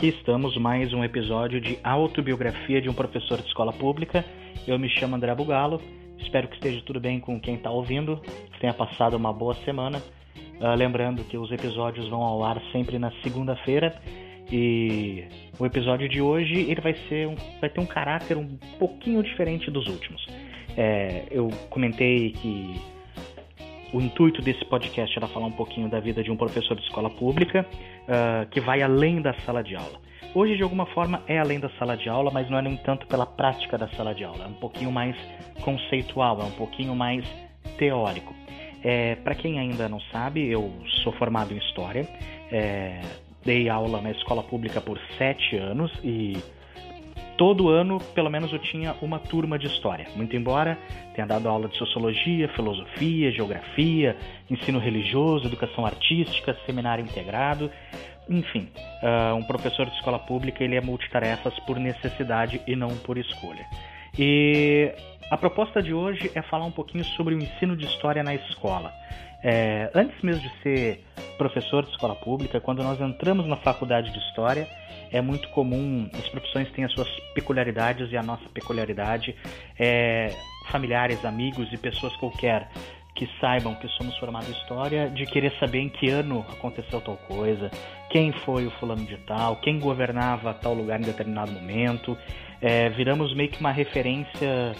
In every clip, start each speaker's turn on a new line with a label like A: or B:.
A: Aqui estamos, mais um episódio de autobiografia de um professor de escola pública. Eu me chamo André Bugalo, espero que esteja tudo bem com quem está ouvindo, que tenha passado uma boa semana. Uh, lembrando que os episódios vão ao ar sempre na segunda-feira e o episódio de hoje ele vai, ser um, vai ter um caráter um pouquinho diferente dos últimos. É, eu comentei que o intuito desse podcast era falar um pouquinho da vida de um professor de escola pública uh, que vai além da sala de aula. Hoje, de alguma forma, é além da sala de aula, mas não é, no entanto, pela prática da sala de aula. É um pouquinho mais conceitual, é um pouquinho mais teórico. É, Para quem ainda não sabe, eu sou formado em História, é, dei aula na escola pública por sete anos e todo ano, pelo menos, eu tinha uma turma de história. Muito embora tenha dado aula de sociologia, filosofia, geografia, ensino religioso, educação artística, seminário integrado, enfim, uh, um professor de escola pública ele é multitarefas por necessidade e não por escolha. E a proposta de hoje é falar um pouquinho sobre o ensino de história na escola. É, antes mesmo de ser professor de escola pública, quando nós entramos na faculdade de história, é muito comum, as profissões têm as suas peculiaridades e a nossa peculiaridade é familiares, amigos e pessoas qualquer que saibam que somos formados em história, de querer saber em que ano aconteceu tal coisa, quem foi o fulano de tal, quem governava tal lugar em determinado momento. É, viramos meio que uma referência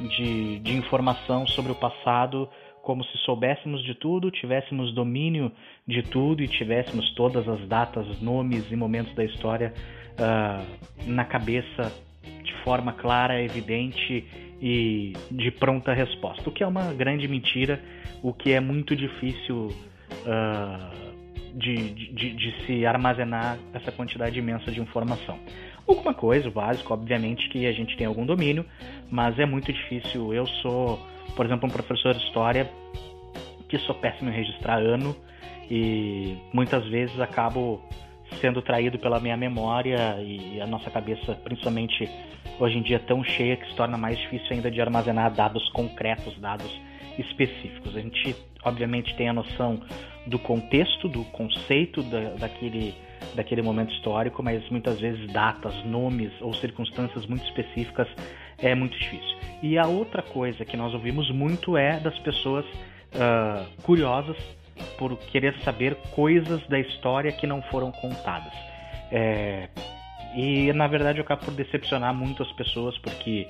A: de, de informação sobre o passado como se soubéssemos de tudo, tivéssemos domínio de tudo e tivéssemos todas as datas, nomes e momentos da história uh, na cabeça de forma clara, evidente e de pronta resposta. O que é uma grande mentira, o que é muito difícil uh, de, de, de, se armazenar essa quantidade imensa de informação. Alguma coisa, o básico, obviamente que a gente tem algum domínio, mas é muito difícil. Eu sou por exemplo, um professor de história que sou péssimo em registrar ano e muitas vezes acabo sendo traído pela minha memória e a nossa cabeça, principalmente hoje em dia, tão cheia que se torna mais difícil ainda de armazenar dados concretos, dados específicos. A gente, obviamente, tem a noção do contexto, do conceito da, daquele, daquele momento histórico, mas muitas vezes datas, nomes ou circunstâncias muito específicas é muito difícil. E a outra coisa que nós ouvimos muito é das pessoas uh, curiosas por querer saber coisas da história que não foram contadas. É, e na verdade eu acabo por decepcionar muito as pessoas porque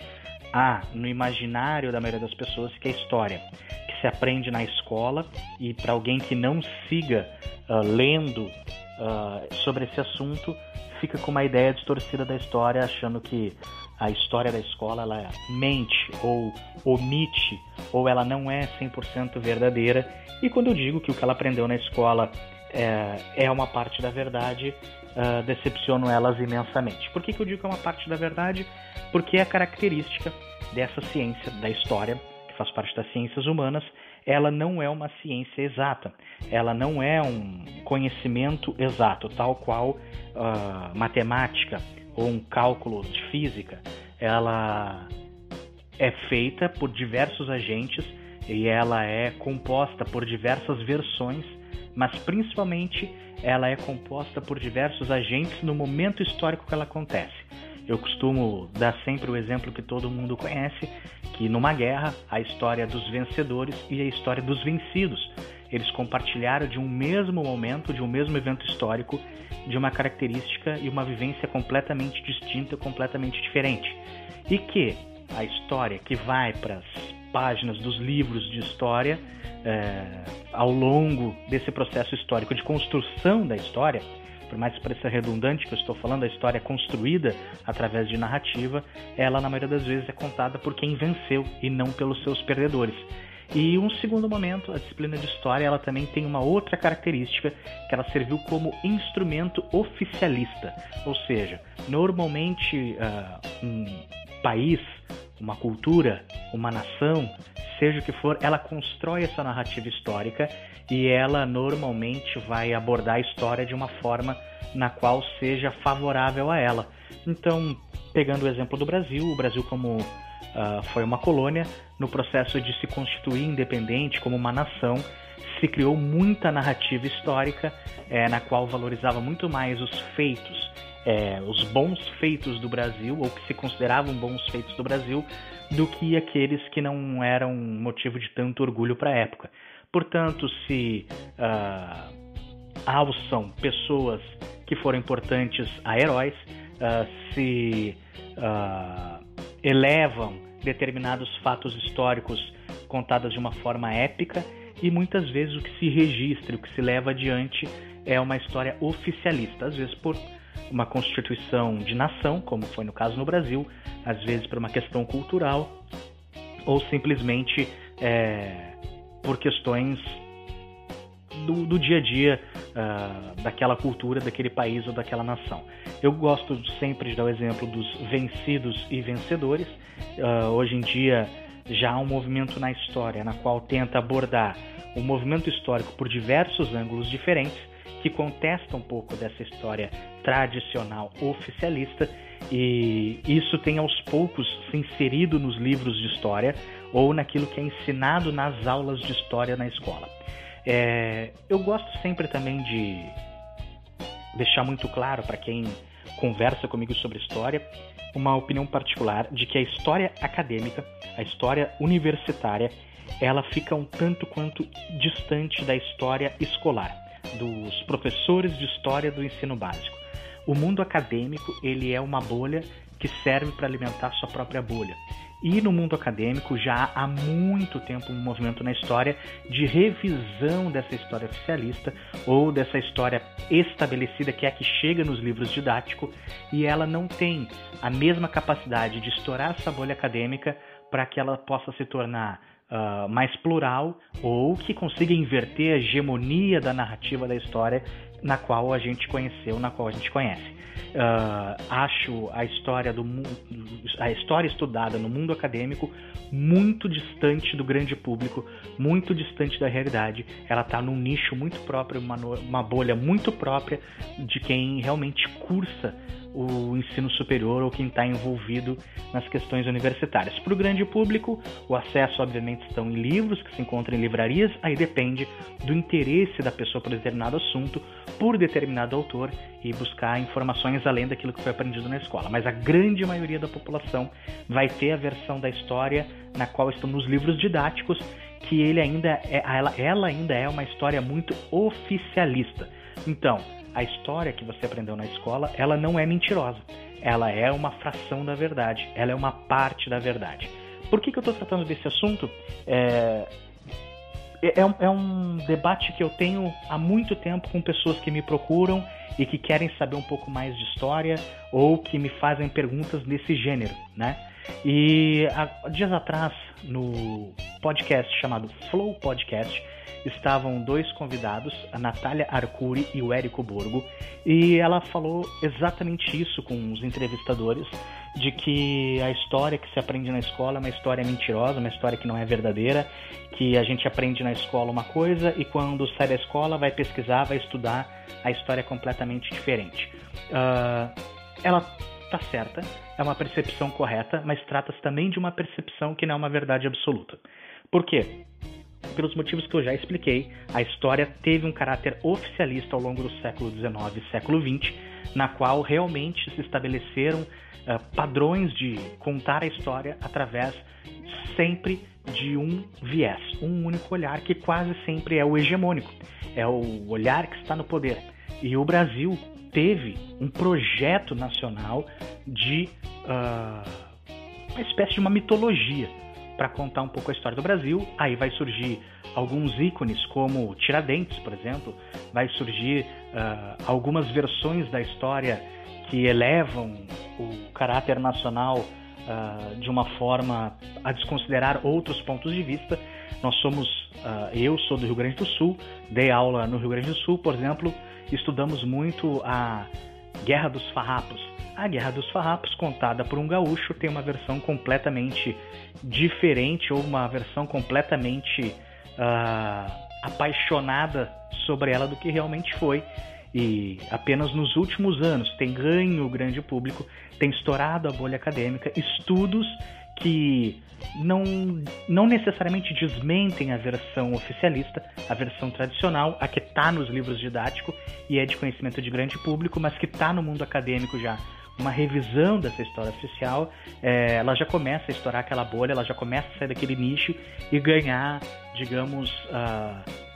A: há no imaginário da maioria das pessoas que a história que se aprende na escola e para alguém que não siga uh, lendo uh, sobre esse assunto fica com uma ideia distorcida da história achando que a história da escola ela mente ou omite ou ela não é 100% verdadeira. E quando eu digo que o que ela aprendeu na escola é, é uma parte da verdade, uh, decepciono elas imensamente. Por que, que eu digo que é uma parte da verdade? Porque é característica dessa ciência da história, que faz parte das ciências humanas, ela não é uma ciência exata, ela não é um conhecimento exato, tal qual uh, matemática, ou um cálculo de física, ela é feita por diversos agentes e ela é composta por diversas versões, mas principalmente ela é composta por diversos agentes no momento histórico que ela acontece. Eu costumo dar sempre o exemplo que todo mundo conhece, que numa guerra a história dos vencedores e a história dos vencidos eles compartilharam de um mesmo momento, de um mesmo evento histórico, de uma característica e uma vivência completamente distinta, completamente diferente. E que a história que vai para as páginas dos livros de história, é, ao longo desse processo histórico de construção da história, por mais que pareça redundante que eu estou falando, a história construída através de narrativa, ela na maioria das vezes é contada por quem venceu e não pelos seus perdedores. E um segundo momento, a disciplina de história, ela também tem uma outra característica, que ela serviu como instrumento oficialista, ou seja, normalmente uh, um país, uma cultura, uma nação, seja o que for, ela constrói essa narrativa histórica e ela normalmente vai abordar a história de uma forma na qual seja favorável a ela. Então, pegando o exemplo do Brasil, o Brasil como uh, foi uma colônia, no processo de se constituir independente como uma nação, se criou muita narrativa histórica é, na qual valorizava muito mais os feitos, é, os bons feitos do Brasil, ou que se consideravam bons feitos do Brasil, do que aqueles que não eram motivo de tanto orgulho para a época. Portanto, se uh, alçam pessoas que foram importantes a heróis, uh, se uh, elevam determinados fatos históricos contados de uma forma épica e muitas vezes o que se registra, o que se leva adiante é uma história oficialista, às vezes por uma constituição de nação, como foi no caso no Brasil, às vezes por uma questão cultural ou simplesmente é, por questões do, do, dia a dia uh, daquela cultura, daquele país ou daquela nação. Eu gosto sempre de dar o exemplo dos vencidos e vencedores. Uh, hoje em dia já há um movimento na história na qual tenta abordar o um movimento histórico por diversos ângulos diferentes que contesta um pouco dessa história tradicional oficialista e isso tem aos poucos se inserido nos livros de história ou naquilo que é ensinado nas aulas de história na escola. É, eu gosto sempre também de deixar muito claro para quem conversa comigo sobre história uma opinião particular de que a história acadêmica, a história universitária, ela fica um tanto quanto distante da história escolar, dos professores de história do ensino básico. O mundo acadêmico ele é uma bolha que serve para alimentar sua própria bolha. E no mundo acadêmico já há muito tempo um movimento na história de revisão dessa história oficialista ou dessa história estabelecida que é a que chega nos livros didáticos e ela não tem a mesma capacidade de estourar essa bolha acadêmica para que ela possa se tornar uh, mais plural ou que consiga inverter a hegemonia da narrativa da história na qual a gente conheceu, na qual a gente conhece. Uh, acho a história do a história estudada no mundo acadêmico muito distante do grande público, muito distante da realidade. Ela está num nicho muito próprio, uma, uma bolha muito própria de quem realmente cursa o ensino superior ou quem está envolvido nas questões universitárias. Para o grande público, o acesso, obviamente, estão em livros que se encontram em livrarias, aí depende do interesse da pessoa por determinado assunto, por determinado autor e buscar informações além daquilo que foi aprendido na escola. Mas a grande maioria da população vai ter a versão da história na qual estão nos livros didáticos, que ele ainda é, ela, ela ainda é uma história muito oficialista. Então, a história que você aprendeu na escola, ela não é mentirosa. Ela é uma fração da verdade. Ela é uma parte da verdade. Por que, que eu estou tratando desse assunto? É, é, é, é, um debate que eu tenho há muito tempo com pessoas que me procuram e que querem saber um pouco mais de história ou que me fazem perguntas nesse gênero, né? E há dias atrás, no podcast chamado Flow Podcast, estavam dois convidados, a Natália Arcuri e o Érico Borgo, e ela falou exatamente isso com os entrevistadores, de que a história que se aprende na escola é uma história mentirosa, uma história que não é verdadeira, que a gente aprende na escola uma coisa e quando sai da escola vai pesquisar, vai estudar, a história é completamente diferente. Uh, ela tá certa, é uma percepção correta, mas trata-se também de uma percepção que não é uma verdade absoluta. Por quê? pelos motivos que eu já expliquei, a história teve um caráter oficialista ao longo do século XIX e século XX, na qual realmente se estabeleceram uh, padrões de contar a história através sempre de um viés, um único olhar que quase sempre é o hegemônico, é o olhar que está no poder. E o Brasil teve um projeto nacional de uh, uma espécie de uma mitologia para contar um pouco a história do Brasil. Aí vai surgir alguns ícones, como Tiradentes, por exemplo, vai surgir uh, algumas versões da história que elevam o caráter nacional uh, de uma forma a desconsiderar outros pontos de vista. Nós somos, uh, eu sou do Rio Grande do Sul, dei aula no Rio Grande do Sul, por exemplo, estudamos muito a Guerra dos Farrapos, a Guerra dos Farrapos, contada por um gaúcho, tem uma versão completamente diferente ou uma versão completamente uh, apaixonada sobre ela do que realmente foi. e apenas nos últimos anos tem ganho grande público, tem estourado a bolha acadêmica, estudos que não, não necessariamente desmentem a versão oficialista, a versão tradicional, a que está nos livros didáticos e é de conhecimento de grande público, mas que está no mundo acadêmico já. Uma revisão dessa história oficial, é, ela já começa a estourar aquela bolha, ela já começa a sair daquele nicho e ganhar, digamos, uh,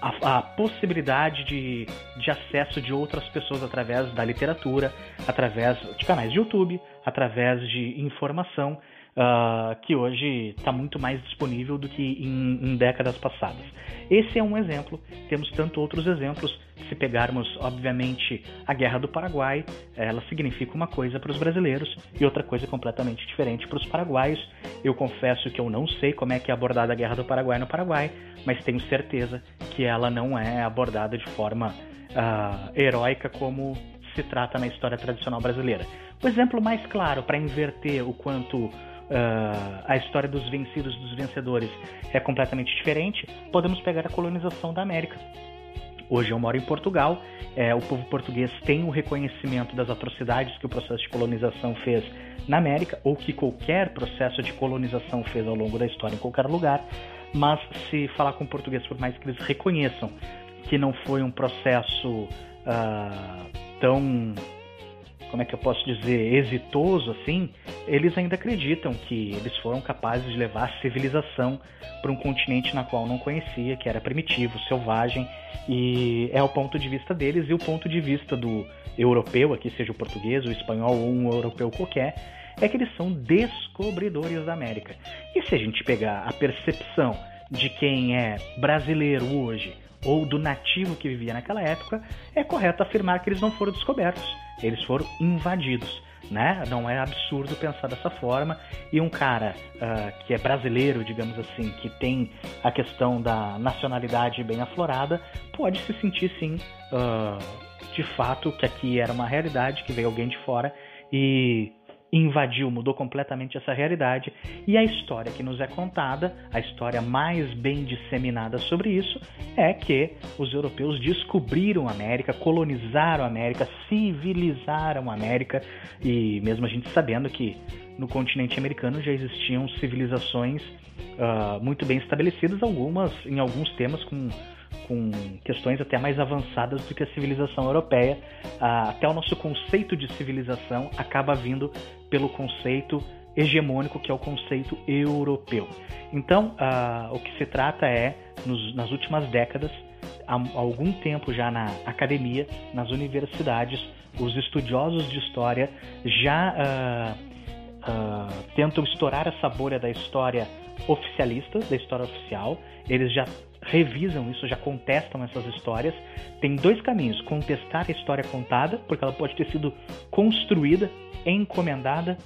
A: a, a, possibilidade de, de acesso de outras pessoas através da literatura, através de canais de YouTube, através de informação uh, que hoje está muito mais disponível do que em, em, décadas passadas. Esse é um exemplo, temos tanto outros exemplos. Se pegarmos, obviamente, a Guerra do Paraguai, ela significa uma coisa para os brasileiros e outra coisa completamente diferente para os paraguaios. Eu confesso que eu não sei como é que é abordada a Guerra do Paraguai no Paraguai, mas tenho certeza que ela não é abordada de forma uh, heróica como se trata na história tradicional brasileira. O exemplo mais claro para inverter o quanto uh, a história dos vencidos dos vencedores é completamente diferente, podemos pegar a colonização da América. Hoje eu moro em Portugal, é, o povo português tem o reconhecimento das atrocidades que o processo de colonização fez na América, ou que qualquer processo de colonização fez ao longo da história em qualquer lugar, mas se falar com português, por mais que eles reconheçam que não foi um processo uh, tão como é que eu posso dizer, exitoso assim, eles ainda acreditam que eles foram capazes de levar a civilização para um continente na qual não conhecia, que era primitivo, selvagem, e é o ponto de vista deles e o ponto de vista do europeu, aqui seja o português, o espanhol ou um europeu qualquer, é que eles são descobridores da América. E se a gente pegar a percepção de quem é brasileiro hoje ou do nativo que vivia naquela época, é correto afirmar que eles não foram descobertos eles foram invadidos. Né? Não é absurdo pensar dessa forma. E um cara uh, que é brasileiro, digamos assim, que tem a questão da nacionalidade bem aflorada, pode se sentir sim, uh, de fato, que aqui era uma realidade, que veio alguém de fora e invadiu, mudou completamente essa realidade. E a história que nos é contada, a história mais bem disseminada sobre isso, é que os europeus descobriram a América, colonizaram a América, civilizaram a América, e mesmo a gente sabendo que no continente americano já existiam civilizações uh, muito bem estabelecidas, algumas em alguns temas com com questões até mais avançadas do que a civilização europeia. Até o nosso conceito de civilização acaba vindo pelo conceito hegemônico que é o conceito europeu. Então, o que se trata é, nas últimas décadas, há algum tempo já na academia, nas universidades, os estudiosos de história já ah, ah, tentam estourar essa bolha da história oficialista, da história oficial. Eles já revisam isso, já contestam essas histórias. Tem dois caminhos: contestar a história contada, porque ela pode ter sido construída, encomendada,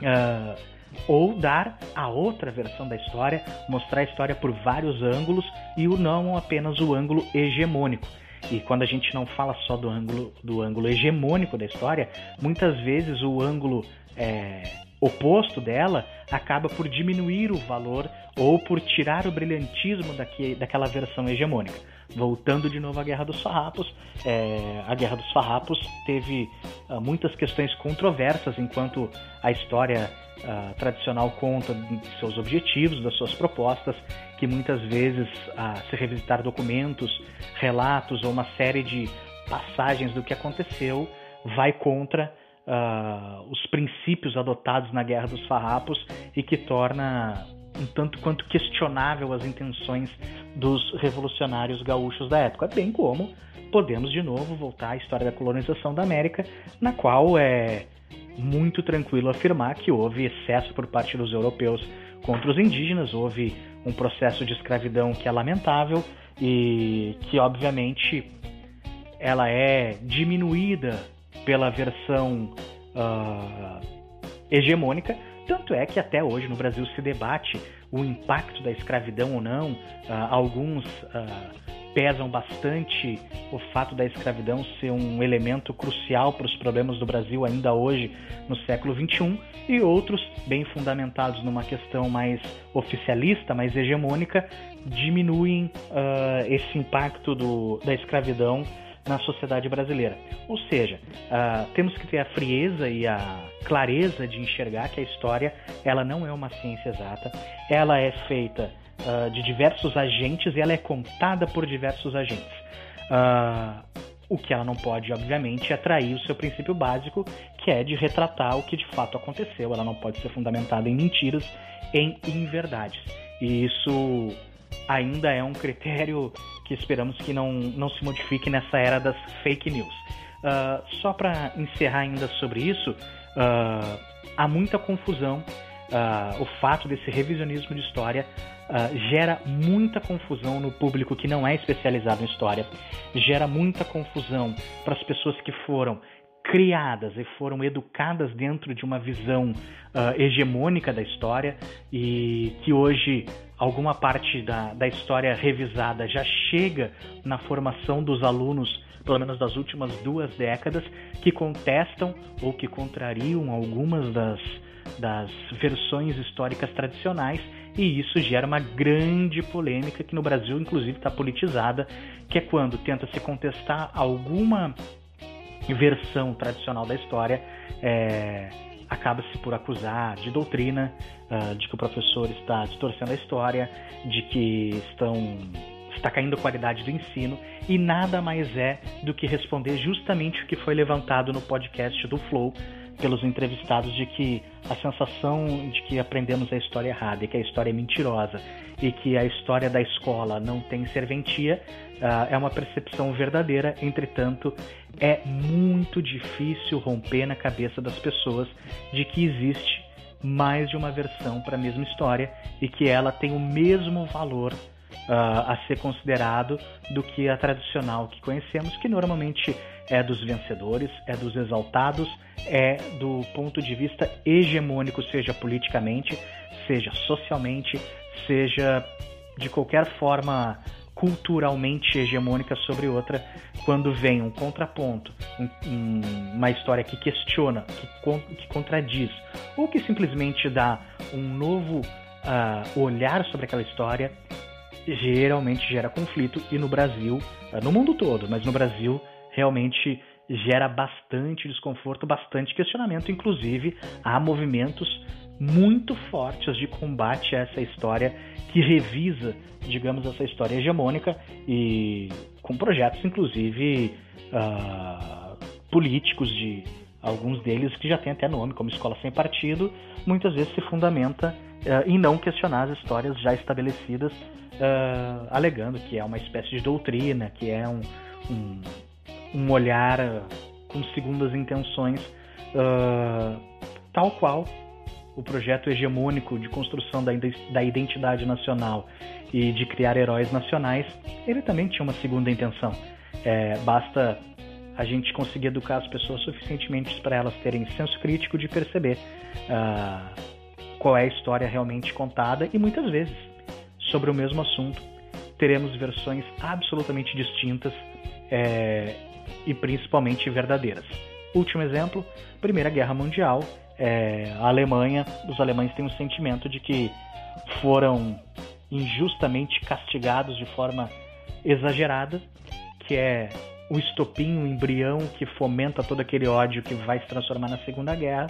A: uh, ou dar a outra versão da história, mostrar a história por vários ângulos e o não apenas o ângulo hegemônico. E quando a gente não fala só do ângulo, do ângulo hegemônico da história, muitas vezes o ângulo é, oposto dela acaba por diminuir o valor ou por tirar o brilhantismo daqui, daquela versão hegemônica. Voltando de novo à Guerra dos Farrapos, é, a Guerra dos Farrapos teve uh, muitas questões controversas enquanto a história uh, tradicional conta de seus objetivos, das suas propostas, que muitas vezes, uh, se revisitar documentos, relatos ou uma série de passagens do que aconteceu, vai contra uh, os princípios adotados na Guerra dos Farrapos e que torna um tanto quanto questionável as intenções dos revolucionários gaúchos da época, bem como podemos de novo voltar à história da colonização da América, na qual é muito tranquilo afirmar que houve excesso por parte dos europeus contra os indígenas, houve um processo de escravidão que é lamentável e que obviamente ela é diminuída pela versão uh, hegemônica. Tanto é que até hoje no Brasil se debate o impacto da escravidão ou não. Uh, alguns uh, pesam bastante o fato da escravidão ser um elemento crucial para os problemas do Brasil ainda hoje, no século XXI, e outros, bem fundamentados numa questão mais oficialista, mais hegemônica, diminuem uh, esse impacto do, da escravidão na sociedade brasileira. Ou seja, uh, temos que ter a frieza e a clareza de enxergar que a história ela não é uma ciência exata, ela é feita uh, de diversos agentes e ela é contada por diversos agentes. Uh, o que ela não pode, obviamente, é atrair o seu princípio básico, que é de retratar o que de fato aconteceu. Ela não pode ser fundamentada em mentiras, em inverdades. E isso ainda é um critério que esperamos que não, não se modifique nessa era das fake news. Uh, só para encerrar ainda sobre isso, uh, há muita confusão. Uh, o fato desse revisionismo de história gera muita confusão no público que não é especializado em história, gera muita confusão para as pessoas que foram criadas e foram educadas dentro de uma visão uh, hegemônica da história e que hoje alguma parte da, da história revisada já chega na formação dos alunos, pelo menos das últimas duas décadas, que contestam ou que contrariam algumas das, das versões históricas tradicionais e isso gera uma grande polêmica que no Brasil inclusive está politizada, que é quando tenta se contestar alguma versão tradicional da história, é, acaba-se por acusar de doutrina, uh, de que o professor está distorcendo a história, de que estão está caindo a qualidade do ensino e nada mais é do que responder justamente o que foi levantado no podcast do Flow pelos entrevistados de que a sensação de que aprendemos a história errada e que a história é mentirosa e que a história da escola não tem serventia uh, é uma percepção verdadeira, entretanto, é muito difícil romper na cabeça das pessoas de que existe mais de uma versão para a mesma história e que ela tem o mesmo valor uh, a ser considerado do que a tradicional que conhecemos, que normalmente é dos vencedores, é dos exaltados, é do ponto de vista hegemônico, seja politicamente, seja socialmente, seja de qualquer forma culturalmente hegemônica sobre outra, quando vem um contraponto, um, um, uma história que questiona, que, que, contradiz, ou que simplesmente dá um novo uh, olhar sobre aquela história, geralmente gera conflito e no Brasil, uh, no mundo todo, mas no Brasil realmente gera bastante desconforto, bastante questionamento, inclusive há movimentos muito fortes de combate a essa história que revisa, digamos, essa história hegemônica e com projetos, inclusive, uh, políticos de alguns deles que já tem até nome, como Escola Sem Partido, muitas vezes se fundamenta uh, em não questionar as histórias já estabelecidas, uh, alegando que é uma espécie de doutrina, que é um, um, um olhar com segundas intenções, tal qual o projeto hegemônico de construção da, da identidade nacional e de criar heróis nacionais, ele também tinha uma segunda intenção. É, basta a gente conseguir educar as pessoas suficientemente para elas terem senso crítico de perceber uh, qual é a história realmente contada e muitas vezes sobre o mesmo assunto teremos versões absolutamente distintas é, e principalmente verdadeiras. Último exemplo: Primeira Guerra Mundial é, a Alemanha, os alemães têm um sentimento de que foram injustamente castigados de forma exagerada, que é o estopim, o embrião que fomenta todo aquele ódio que vai se transformar na Segunda Guerra,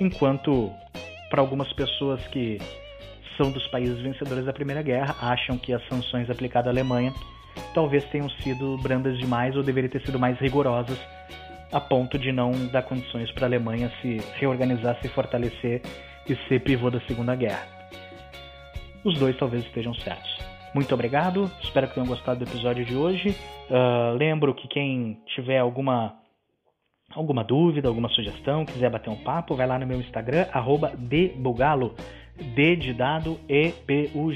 A: enquanto para algumas pessoas que são dos países vencedores da Primeira Guerra acham que as sanções aplicadas à Alemanha talvez tenham sido brandas demais ou deveriam ter sido mais rigorosas a ponto de não dar condições para a Alemanha se reorganizar, se fortalecer e ser pivô da Segunda Guerra. Os dois talvez estejam certos. Muito obrigado, espero que tenham gostado do episódio de hoje. Uh, lembro que quem tiver alguma alguma dúvida, alguma sugestão, quiser bater um papo, vai lá no meu Instagram, arroba dbugalo, D de dado, E-B-U-G-A-L-L-O.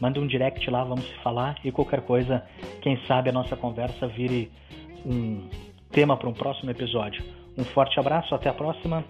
A: Manda um direct lá, vamos se falar e qualquer coisa, quem sabe a nossa conversa vire um tema para um próximo episódio. Um forte abraço, até a próxima.